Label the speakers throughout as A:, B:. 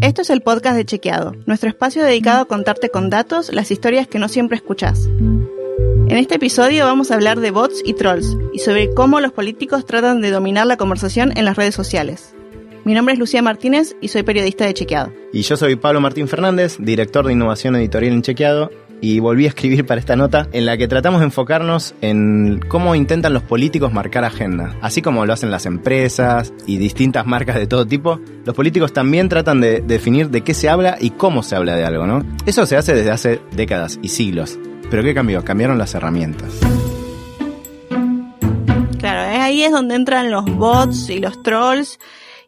A: Esto es el podcast de Chequeado, nuestro espacio dedicado a contarte con datos las historias que no siempre escuchás. En este episodio vamos a hablar de bots y trolls y sobre cómo los políticos tratan de dominar la conversación en las redes sociales. Mi nombre es Lucía Martínez y soy periodista de Chequeado.
B: Y yo soy Pablo Martín Fernández, director de innovación editorial en Chequeado, y volví a escribir para esta nota en la que tratamos de enfocarnos en cómo intentan los políticos marcar agenda. Así como lo hacen las empresas y distintas marcas de todo tipo, los políticos también tratan de definir de qué se habla y cómo se habla de algo, ¿no? Eso se hace desde hace décadas y siglos. Pero ¿qué cambió? Cambiaron las herramientas.
A: Claro, ahí es donde entran los bots y los trolls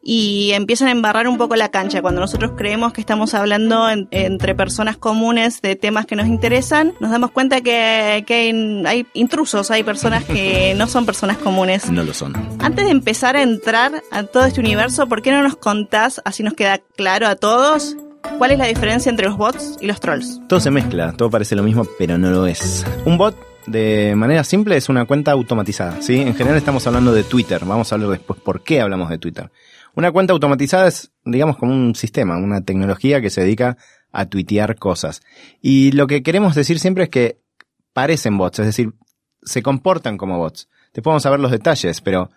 A: y empiezan a embarrar un poco la cancha. Cuando nosotros creemos que estamos hablando entre personas comunes de temas que nos interesan, nos damos cuenta que, que hay, intrusos, hay personas que no son personas comunes.
B: No lo son.
A: Antes de empezar a entrar a todo este universo, ¿por qué no nos contás, así nos queda claro a todos, ¿Cuál es la diferencia entre los bots y los trolls?
B: Todo se mezcla, todo parece lo mismo, pero no lo es. Un bot, de manera simple, es una cuenta automatizada. ¿sí? En general estamos hablando de Twitter. Vamos a hablar después por qué hablamos de Twitter. Una cuenta automatizada es, digamos, como un sistema, una tecnología que se dedica a tuitear cosas. Y lo que queremos decir siempre es que parecen bots, es decir, se comportan como bots. Te podemos saber los detalles, pero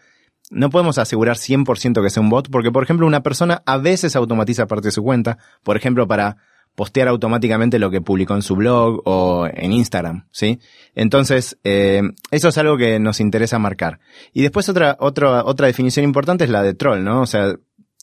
B: no podemos asegurar 100% que sea un bot, porque por ejemplo una persona a veces automatiza parte de su cuenta, por ejemplo para postear automáticamente lo que publicó en su blog o en Instagram, ¿sí? Entonces, eh, eso es algo que nos interesa marcar. Y después otra, otra, otra definición importante es la de troll, ¿no? O sea,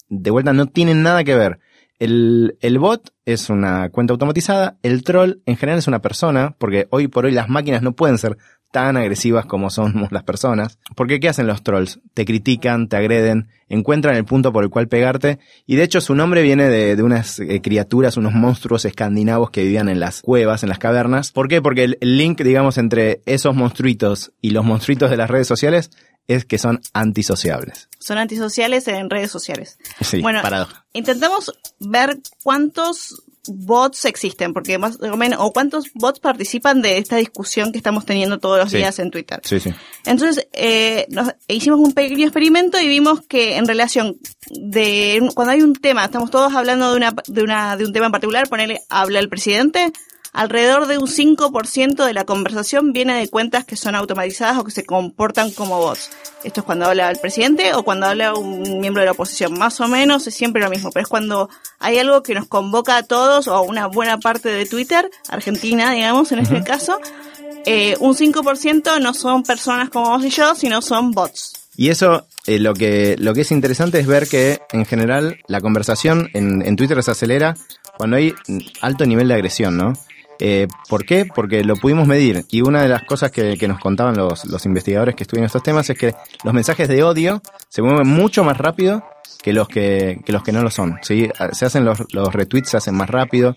B: de vuelta no tienen nada que ver. El, el bot es una cuenta automatizada, el troll en general es una persona, porque hoy por hoy las máquinas no pueden ser tan agresivas como somos las personas. Porque ¿qué hacen los trolls? Te critican, te agreden, encuentran el punto por el cual pegarte. Y de hecho su nombre viene de, unas eh, criaturas, unos monstruos escandinavos que vivían en las cuevas, en las cavernas. ¿Por qué? Porque el, link, digamos, entre esos monstruitos y los monstruitos de las redes sociales es que son antisociables.
A: Son antisociales en redes sociales.
B: Sí,
A: bueno, intentamos ver cuántos bots existen, porque más o menos, o cuántos bots participan de esta discusión que estamos teniendo todos los días en Twitter.
B: Sí, sí.
A: Entonces, eh, hicimos un pequeño experimento y vimos que en relación de cuando hay un tema, estamos todos hablando de una, de una, de un tema en particular, ponerle habla el presidente, alrededor de un 5% de la conversación viene de cuentas que son automatizadas o que se comportan como bots. Esto es cuando habla el presidente o cuando habla un miembro de la oposición. Más o menos es siempre lo mismo, pero es cuando hay algo que nos convoca a todos o a una buena parte de Twitter, Argentina, digamos, en este caso. Eh, un 5% no son personas como vos y yo, sino son bots.
B: Y eso, eh, lo, que, lo que es interesante es ver que en general la conversación en, en Twitter se acelera cuando hay alto nivel de agresión, ¿no? Eh, ¿Por qué? Porque lo pudimos medir y una de las cosas que, nos contaban los, los investigadores que estudian estos temas es que los mensajes de odio se mueven mucho más rápido que los que, que los que no lo son. ¿sí? Se hacen los, los retweets, se hacen más rápido,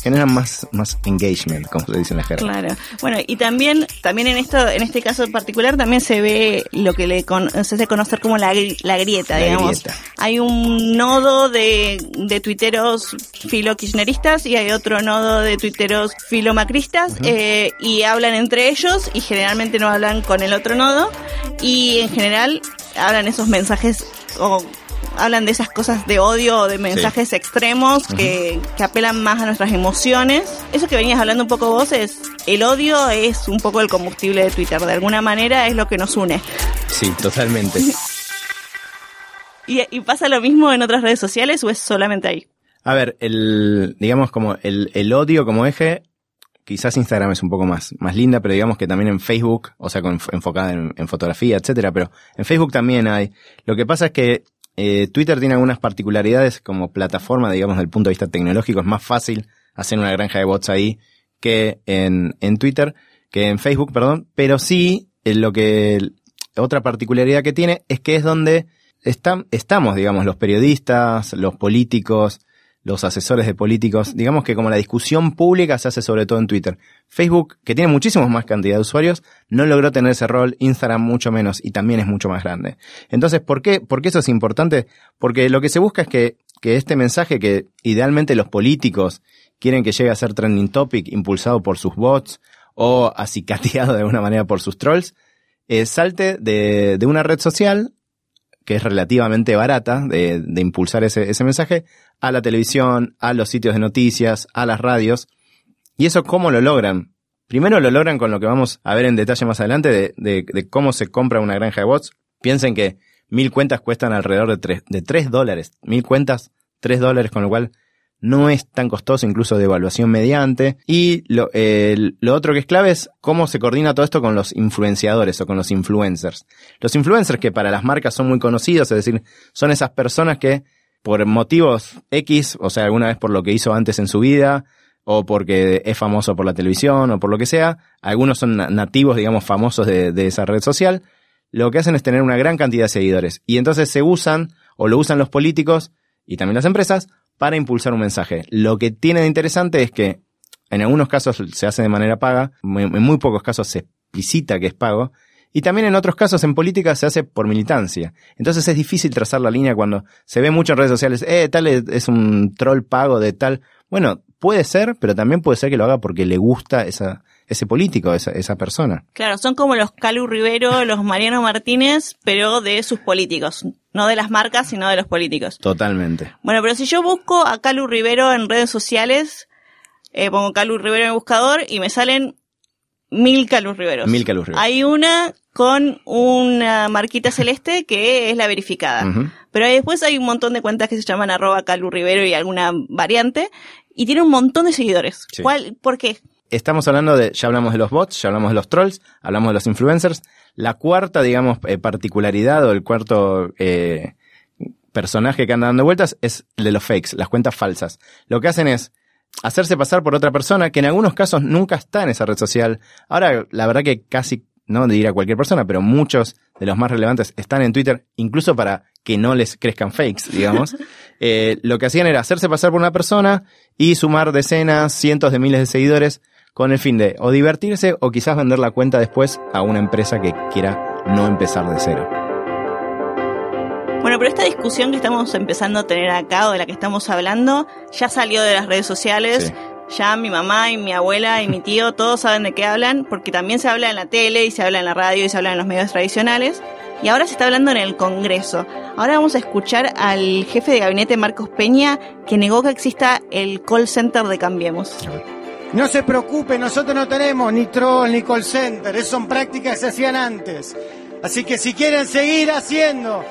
B: generan más, más engagement, como se dice en la jerga.
A: Claro. Bueno, y también, también en esto, en este caso en particular, también se ve lo que le se hace conocer como la, la grieta, digamos. Hay un nodo de, de tuiteros filo kirchneristas y hay otro nodo de tuiteros filo macristas, eh, y hablan entre ellos y generalmente no hablan con el otro nodo y en general hablan esos mensajes o hablan de esas cosas de odio o de mensajes extremos que, que, apelan más a nuestras emociones. Eso que venías hablando un poco vos es, el odio es un poco el combustible de Twitter, de alguna manera es lo que nos une.
B: Sí, totalmente.
A: ¿Y, ¿Y, pasa lo mismo en otras redes sociales o es solamente ahí?
B: A ver, el, digamos como el, el odio como eje quizás Instagram es un poco más, más linda, pero digamos que también en Facebook, o sea, con, enfocada en, fotografía, etcétera, pero en Facebook también hay. Lo que pasa es que eh, Twitter tiene algunas particularidades como plataforma, digamos, desde el punto de vista tecnológico. Es más fácil hacer una granja de bots ahí que en, en Twitter, que en Facebook, perdón. Pero sí, eh, lo que, otra particularidad que tiene es que es donde están, estamos, digamos, los periodistas, los políticos, los asesores de políticos. Digamos que como la discusión pública se hace sobre todo en Twitter. Facebook, que tiene muchísimos más cantidad de usuarios, no logró tener ese rol, Instagram mucho menos y también es mucho más grande. Entonces, ¿por qué, ¿por qué eso es importante? Porque lo que se busca es que, que este mensaje que idealmente los políticos quieren que llegue a ser trending topic impulsado por sus bots o acicateado de alguna manera por sus trolls, eh, salte de, de una red social que es relativamente barata de, de impulsar ese, ese mensaje, a la televisión, a los sitios de noticias, a las radios. ¿Y eso cómo lo logran? Primero lo logran con lo que vamos a ver en detalle más adelante de, de, cómo se compra una granja de bots. Piensen que mil cuentas cuestan alrededor de tres, de tres dólares. Mil cuentas, tres dólares, con lo cual no es tan costoso, incluso de evaluación mediante. Y lo, otro que es clave es cómo se coordina todo esto con los influenciadores o con los influencers. Los influencers que para las marcas son muy conocidos, es decir, son esas personas que por motivos X, o sea, alguna vez por lo que hizo antes en su vida, o porque es famoso por la televisión, o por lo que sea, algunos son nativos, digamos, famosos de esa red social, lo que hacen es tener una gran cantidad de seguidores. Y entonces se usan, o lo usan los políticos y también las empresas, para impulsar un mensaje. Lo que tiene de interesante es que en algunos casos se hace de manera paga, en muy pocos casos se explicita que es pago, y también en otros casos en política se hace por militancia. Entonces es difícil trazar la línea cuando se ve mucho en redes sociales, eh, tal es un troll pago de tal. Bueno, puede ser, pero también puede ser que lo haga porque le gusta esa, ese político, esa, esa persona.
A: Claro, son como los Calu Rivero, los Mariano Martínez, pero de sus políticos. No de las marcas, sino de los políticos.
B: Totalmente.
A: Bueno, pero si yo busco a Calu Rivero en redes sociales, eh, pongo Calu Rivero en el buscador y me salen mil Calu Riveros.
B: Mil Calu Riveros.
A: Hay una con una marquita celeste que es la verificada. Pero después hay un montón de cuentas que se llaman arroba Calu Rivero y alguna variante y tiene un montón de seguidores. ¿Cuál, ¿Por qué?
B: Estamos hablando de, ya hablamos de los bots, ya hablamos de los trolls, hablamos de los influencers. La cuarta, digamos, eh, particularidad o el cuarto eh, personaje que anda dando vueltas es el de los fakes, las cuentas falsas. Lo que hacen es hacerse pasar por otra persona que en algunos casos nunca está en esa red social. Ahora, la verdad que casi, no diré a cualquier persona, pero muchos de los más relevantes están en Twitter, incluso para que no les crezcan fakes, digamos. Eh, lo que hacían era hacerse pasar por una persona y sumar decenas, cientos de miles de seguidores con el fin de o divertirse o quizás vender la cuenta después a una empresa que quiera no empezar de cero.
A: Bueno, pero esta discusión que estamos empezando a tener acá o de la que estamos hablando ya salió de las redes sociales. Ya mi mamá y mi abuela y mi tío todos saben de qué hablan porque también se habla en la tele y se habla en la radio y se habla en los medios tradicionales. Y ahora se está hablando en el Congreso. Ahora vamos a escuchar al jefe de gabinete Marcos Peña que negó que exista el call center de Cambiemos.
C: No se preocupe, nosotros no tenemos ni troll ni call center, esas son prácticas que se hacían antes. Así que si quieren seguir haciendo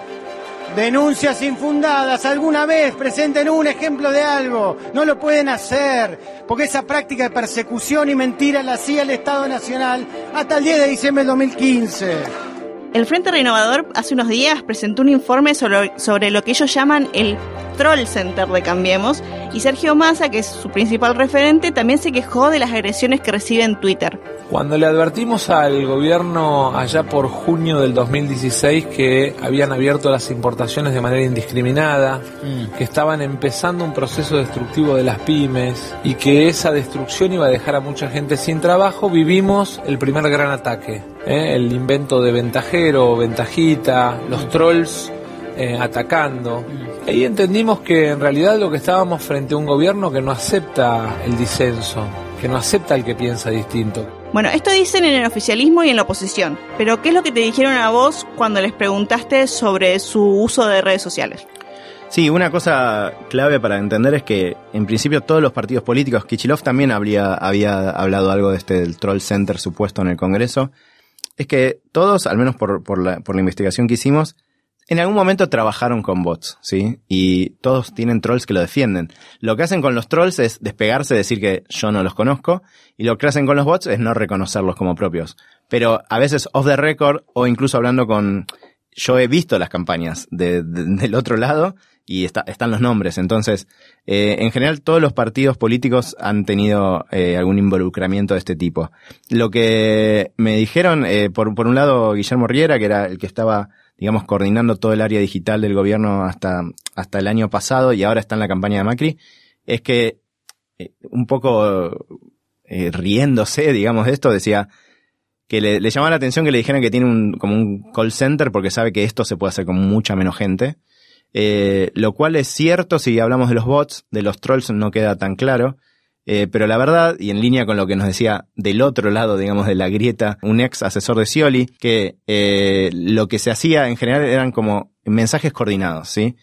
C: denuncias infundadas, alguna vez presenten un ejemplo de algo, no lo pueden hacer, porque esa práctica de persecución y mentira la hacía el Estado Nacional hasta el 10 de diciembre del 2015.
A: El Frente Renovador hace unos días presentó un informe sobre, lo que ellos llaman el Troll Center de Cambiemos y Sergio Massa, que es su principal referente, también se quejó de las agresiones que recibe en Twitter.
D: Cuando le advertimos al gobierno allá por junio del 2016 que habían abierto las importaciones de manera indiscriminada, mm. que estaban empezando un proceso destructivo de las pymes y que esa destrucción iba a dejar a mucha gente sin trabajo, vivimos el primer gran ataque. ¿eh? El invento de ventajero, ventajita, los trolls eh, atacando. Mm. Ahí entendimos que en realidad lo que estábamos frente a un gobierno que no acepta el disenso, que no acepta el que piensa distinto.
A: Bueno, esto dicen en el oficialismo y en la oposición, pero ¿qué es lo que te dijeron a vos cuando les preguntaste sobre su uso de redes sociales?
B: Sí, una cosa clave para entender es que en principio todos los partidos políticos, Kichilov también había, hablado algo de este del Troll Center supuesto en el Congreso, es que todos, al menos por, por, la, por la investigación que hicimos, en algún momento trabajaron con bots, ¿sí? Y todos tienen trolls que lo defienden. Lo que hacen con los trolls es despegarse, decir que yo no los conozco, y lo que hacen con los bots es no reconocerlos como propios. Pero a veces off the record, o incluso hablando con, yo he visto las campañas del otro lado, y están los nombres. Entonces, eh, en general todos los partidos políticos han tenido eh, algún involucramiento de este tipo. Lo que me dijeron, eh, por, por un lado, Guillermo Riera, que era el que estaba digamos, coordinando todo el área digital del gobierno hasta, hasta el año pasado y ahora está en la campaña de Macri, es que eh, un poco eh, riéndose, digamos, de esto, decía que le, le llamaba la atención que le dijeran que tiene un, como un call center porque sabe que esto se puede hacer con mucha menos gente. Eh, lo cual es cierto si hablamos de los bots, de los trolls no queda tan claro. Eh, pero la verdad, y en línea con lo que nos decía del otro lado, digamos, de la grieta, un ex asesor de Scioli, que eh, lo que se hacía en general eran como mensajes coordinados, ¿sí?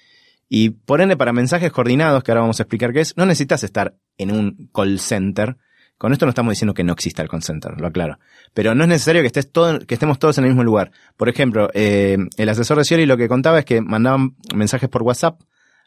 B: Y por ende, para mensajes coordinados, que ahora vamos a explicar qué es, no necesitas estar en un call center. Con esto no estamos diciendo que no exista el call center, lo aclaro. Pero no es necesario que, estés todo, que estemos todos en el mismo lugar. Por ejemplo, eh, el asesor de Scioli lo que contaba es que mandaban mensajes por WhatsApp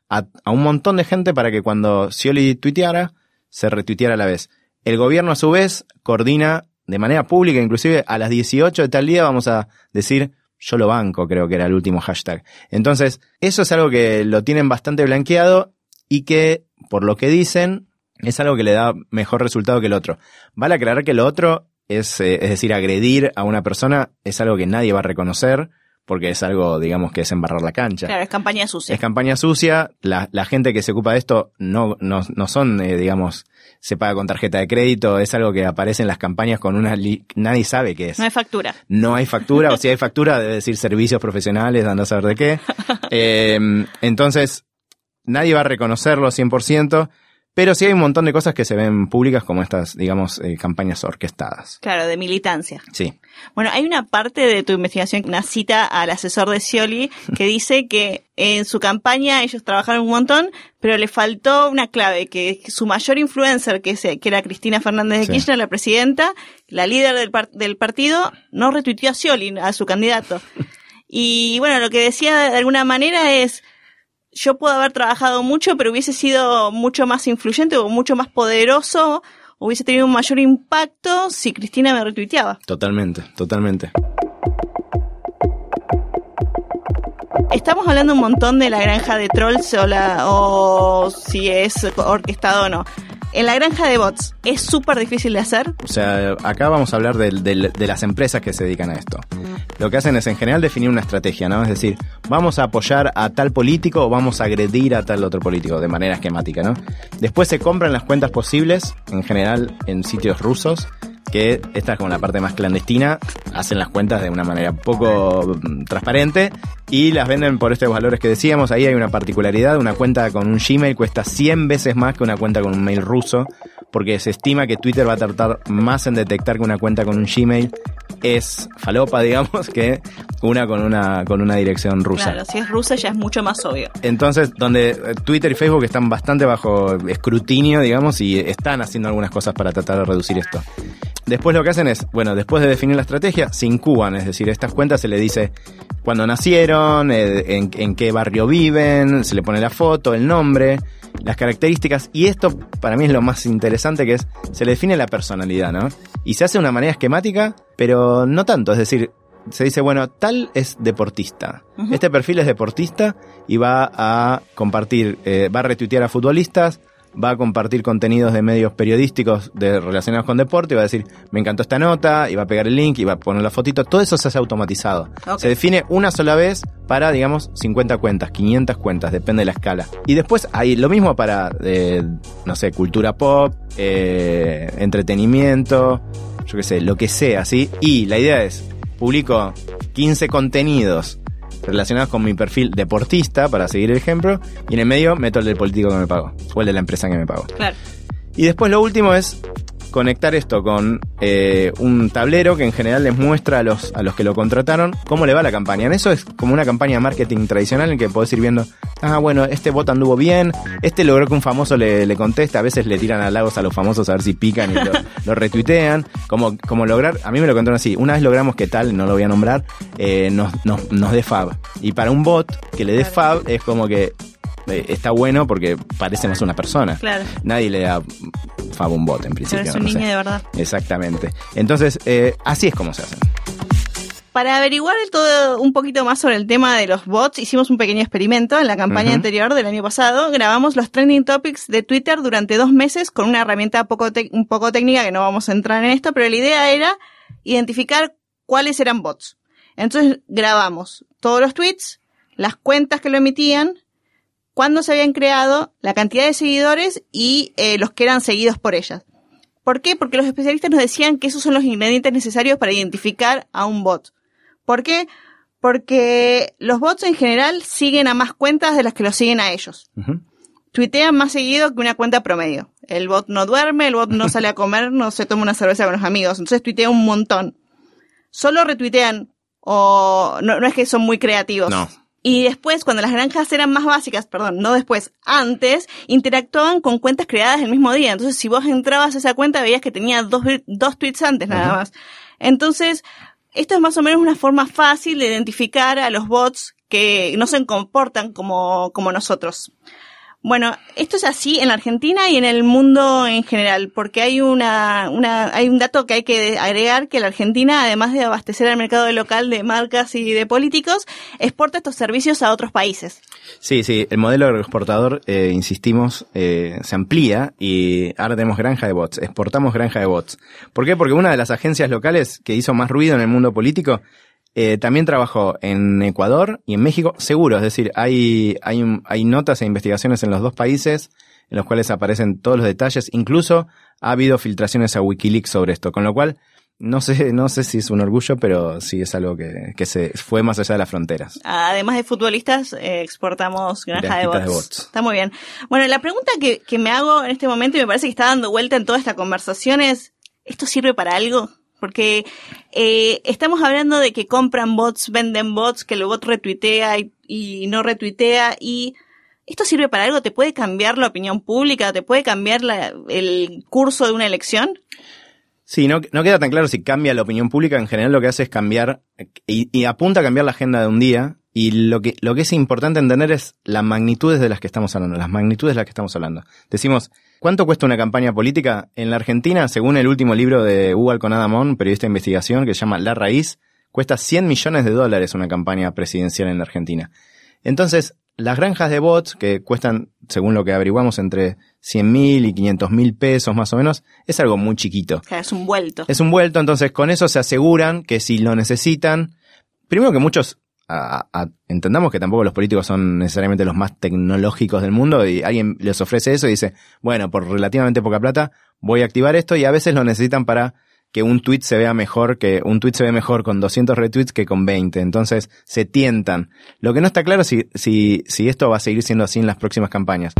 B: a, a un montón de gente para que cuando Scioli tuiteara, se retuiteara a la vez. El gobierno a su vez coordina de manera pública, inclusive a las 18 de tal día vamos a decir yo lo banco, creo que era el último hashtag. Entonces, eso es algo que lo tienen bastante blanqueado y que, por lo que dicen, es algo que le da mejor resultado que el otro. Vale aclarar que lo otro es, eh, es decir, agredir a una persona es algo que nadie va a reconocer porque es algo, digamos, que es embarrar la cancha.
A: Claro, es campaña sucia.
B: Es campaña sucia, la, la gente que se ocupa de esto no, no, no son, eh, digamos, se paga con tarjeta de crédito, es algo que aparece en las campañas con una, li- nadie sabe qué es.
A: No hay factura.
B: No hay factura, o si hay factura, debe decir servicios profesionales, anda a saber de qué. Eh, entonces, nadie va a reconocerlo 100%, pero sí hay un montón de cosas que se ven públicas como estas, digamos, eh, campañas orquestadas.
A: Claro, de militancia.
B: Sí.
A: Bueno, hay una parte de tu investigación, una cita al asesor de Scioli, que dice que en su campaña ellos trabajaron un montón, pero le faltó una clave, que su mayor influencer, que, que era Cristina Fernández de
B: Sí.
A: Kirchner, la presidenta, la líder del, par- del partido, no retuiteó a Scioli, a su candidato. Y bueno, lo que decía de alguna manera es, yo puedo haber trabajado mucho, pero hubiese sido mucho más influyente o mucho más poderoso, hubiese tenido un mayor impacto si Cristina me retuiteaba.
B: Totalmente, totalmente.
A: Estamos hablando un montón de la granja de trolls o, la, o si es orquestado o no. En la granja de bots, ¿es súper difícil de hacer?
B: O sea, acá vamos a hablar de, las empresas que se dedican a esto. Lo que hacen es en general definir una estrategia, ¿no? Es decir, vamos a apoyar a tal político o vamos a agredir a tal otro político de manera esquemática, ¿no? Después se compran las cuentas posibles, en general en sitios rusos, que esta es como la parte más clandestina, hacen las cuentas de una manera poco mm, transparente y las venden por estos valores que decíamos. Ahí hay una particularidad, una cuenta con un Gmail cuesta 100 veces más que una cuenta con un mail ruso, porque se estima que Twitter va a tardar más en detectar que una cuenta con un Gmail es falopa, digamos, que una con una, con una dirección rusa.
A: Claro, si es rusa ya es mucho más obvio.
B: Entonces, donde eh, Twitter y Facebook están bastante bajo escrutinio, digamos, y están haciendo algunas cosas para tratar de reducir esto. Después lo que hacen es, bueno, después de definir la estrategia, se incuban, es decir, estas cuentas se le dice cuándo nacieron, eh, en, en qué barrio viven, se le pone la foto, el nombre, las características, y esto para mí es lo más interesante que es, se le define la personalidad, ¿no? Y se hace de una manera esquemática, pero no tanto, es decir, se dice, bueno, tal es deportista. Este perfil es deportista y va a compartir, eh, va a retuitear a futbolistas, va a compartir contenidos de medios periodísticos de, relacionados con deporte y va a decir, me encantó esta nota, y va a pegar el link y va a poner la fotito. Todo eso se hace automatizado. Se define una sola vez para, digamos, 50 cuentas, 500 cuentas, depende de la escala. Y después hay lo mismo para, eh, no sé, cultura pop, eh, entretenimiento, yo qué sé, lo que sea, ¿sí? Y la idea es, publico 15 contenidos relacionados con mi perfil deportista, para seguir el ejemplo, y en el medio meto el del político que me pagó, o el de la empresa que me pagó.
A: Claro.
B: Y después lo último es conectar esto con eh, un tablero que en general les muestra a los, a los que lo contrataron cómo le va la campaña. En eso es como una campaña de marketing tradicional en que podés ir viendo, ah, bueno, este bot anduvo bien, este logró que un famoso le, le conteste, a veces le tiran halagos a los famosos a ver si pican y lo, lo retuitean, como, como lograr, a mí me lo contaron así, una vez logramos que tal, no lo voy a nombrar, eh, nos, nos, nos dé fab. Y para un bot que le dé fab es como que eh, está bueno porque parece más una persona.
A: Claro.
B: Nadie le da fab un bot en
A: Pero
B: principio.
A: es un
B: no sé.
A: niño de verdad.
B: Exactamente. Entonces, eh, así es como se hacen.
A: Para averiguar todo un poquito más sobre el tema de los bots, hicimos un pequeño experimento en la campaña anterior del año pasado. Grabamos los trending topics de Twitter durante dos meses con una herramienta poco un poco técnica que no vamos a entrar en esto, pero la idea era identificar cuáles eran bots. Entonces grabamos todos los tweets, las cuentas que lo emitían, cuándo se habían creado, la cantidad de seguidores y eh, los que eran seguidos por ellas. ¿Por qué? Porque los especialistas nos decían que esos son los ingredientes necesarios para identificar a un bot. ¿Por qué? Porque los bots en general siguen a más cuentas de las que los siguen a ellos.
B: Ujú.
A: Tuitean más seguido que una cuenta promedio. El bot no duerme, el bot no sale a comer, no se toma una cerveza con los amigos. Entonces tuitea un montón. Solo retuitean o no, no es que son muy creativos.
B: No.
A: Y después, cuando las granjas eran más básicas, perdón, no después, antes, interactuaban con cuentas creadas el mismo día. Entonces, si vos entrabas a esa cuenta, veías que tenía dos, dos tweets antes nada más. Entonces, esto es más o menos una forma fácil de identificar a los bots que no se comportan como, como nosotros. Bueno, esto es así en la Argentina y en el mundo en general, porque hay una, una, hay un dato que hay que agregar que la Argentina, además de abastecer al mercado local de marcas y de políticos, exporta estos servicios a otros países.
B: Sí, sí, el modelo exportador, eh, insistimos, eh, se amplía y ahora tenemos granja de bots, exportamos granja de bots. ¿Por qué? Porque una de las agencias locales que hizo más ruido en el mundo político eh, también trabajó en Ecuador y en México, seguro, es decir, hay, hay, hay notas e investigaciones en los dos países en los cuales aparecen todos los detalles, incluso ha habido filtraciones a Wikileaks sobre esto, con lo cual no sé, no sé si es un orgullo, pero sí es algo que, que se fue más allá de las fronteras.
A: Además de futbolistas, eh, exportamos granja de bots. Está muy bien. Bueno, la pregunta que, que me hago en este momento y me parece que está dando vuelta en toda esta conversación es, ¿esto sirve para algo? Porque eh, estamos hablando de que compran bots, venden bots, que el bot retuitea y, no retuitea y ¿esto sirve para algo? ¿Te puede cambiar la opinión pública? ¿Te puede cambiar el curso de una elección?
B: Sí, no, queda tan claro si cambia la opinión pública. En general lo que hace es cambiar y, y, apunta a cambiar la agenda de un día. Y lo que, lo que es importante entender es las magnitudes de las que estamos hablando, las magnitudes de las que estamos hablando. Decimos, ¿Cuánto cuesta una campaña política? En la Argentina, según el último libro de Hugo Alconadamón, periodista de investigación, que se llama La Raíz, cuesta 100 millones de dólares una campaña presidencial en la Argentina. Entonces, las granjas de bots, que cuestan, según lo que averiguamos, entre 100 mil y 500 mil pesos más o menos, es algo muy chiquito.
A: Es un vuelto.
B: Es un vuelto, entonces con eso se aseguran que si lo necesitan, primero que muchos entendamos que tampoco los políticos son necesariamente los más tecnológicos del mundo y alguien les ofrece eso y dice, bueno, por relativamente poca plata voy a activar esto y a veces lo necesitan para que un tweet se vea mejor, que un tweet se ve mejor con 200 retweets que con 20. Entonces se tientan. Lo que no está claro si, si, si esto va a seguir siendo así en las próximas campañas.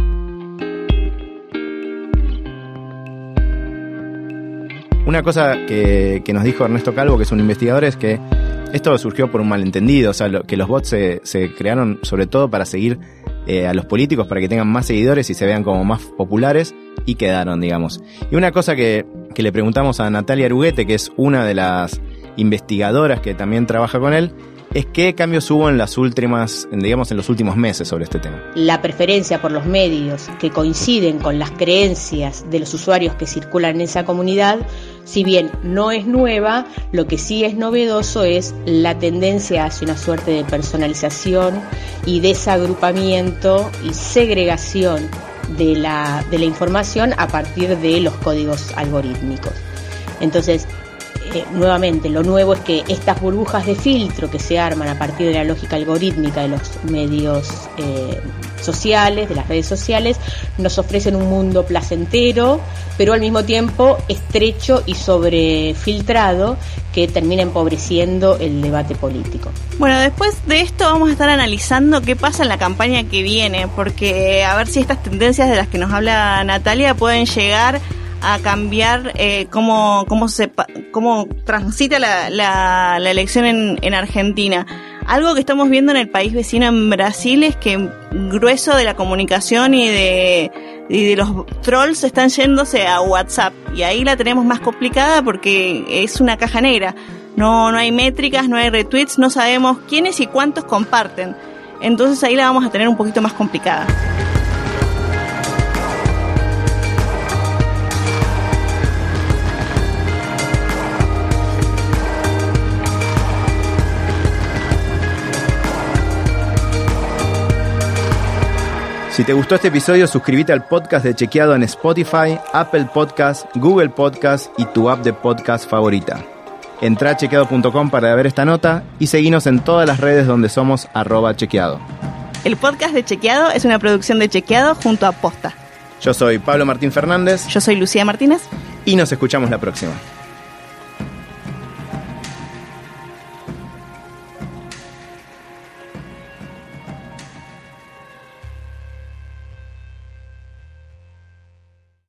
B: Una cosa que, que nos dijo Ernesto Calvo, que es un investigador, es que esto surgió por un malentendido, o sea, que los bots se, se, crearon sobre todo para seguir eh, a los políticos, para que tengan más seguidores y se vean como más populares, y quedaron, digamos. Y una cosa que, que le preguntamos a Natalia Aruguete, que es una de las investigadoras que también trabaja con él, es qué cambios hubo en las últimas, digamos, en los últimos meses sobre este tema.
E: La preferencia por los medios que coinciden con las creencias de los usuarios que circulan en esa comunidad, si bien no es nueva, lo que sí es novedoso es la tendencia hacia una suerte de personalización y desagrupamiento y segregación de la, de la información a partir de los códigos algorítmicos. Entonces, nuevamente, lo nuevo es que estas burbujas de filtro que se arman a partir de la lógica algorítmica de los medios eh, sociales, de las redes sociales, nos ofrecen un mundo placentero, pero al mismo tiempo estrecho y sobrefiltrado que termina empobreciendo el debate político.
A: Bueno, después de esto vamos a estar analizando qué pasa en la campaña que viene, porque a ver si estas tendencias de las que nos habla Natalia pueden llegar a cambiar eh, cómo, cómo, se, cómo transita la, la, elección en, en Argentina. Algo que estamos viendo en el país vecino en Brasil es que grueso de la comunicación y de, de los trolls están yéndose a WhatsApp y ahí la tenemos más complicada porque es una caja negra. No, no hay métricas, no hay retweets, no sabemos quiénes y cuántos comparten. Entonces ahí la vamos a tener un poquito más complicada.
B: Si te gustó este episodio, suscríbete al podcast de Chequeado en Spotify, Apple Podcast, Google Podcast y tu app de podcast favorita. Entra a chequeado.com para ver esta nota y seguinos en todas las redes donde somos arroba chequeado.
A: El podcast de Chequeado es una producción de Chequeado junto a Posta.
B: Yo soy Pablo Martín Fernández.
A: Yo soy Lucía Martínez.
B: Y nos escuchamos la próxima.